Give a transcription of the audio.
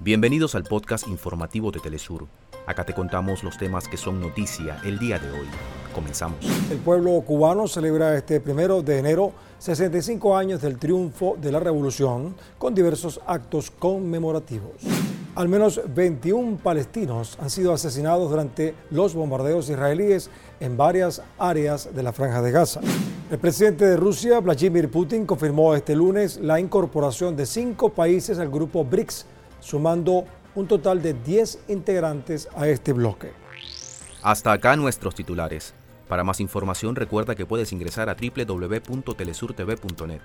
Bienvenidos al podcast informativo de Telesur. Acá te contamos los temas que son noticia el día de hoy. Comenzamos. El pueblo cubano celebra este primero de enero 65 años del triunfo de la revolución con diversos actos conmemorativos. Al menos 21 palestinos han sido asesinados durante los bombardeos israelíes en varias áreas de la franja de Gaza. El presidente de Rusia, Vladimir Putin, confirmó este lunes la incorporación de cinco países al grupo BRICS, sumando un total de 10 integrantes a este bloque. Hasta acá nuestros titulares. Para más información recuerda que puedes ingresar a www.telesurtv.net.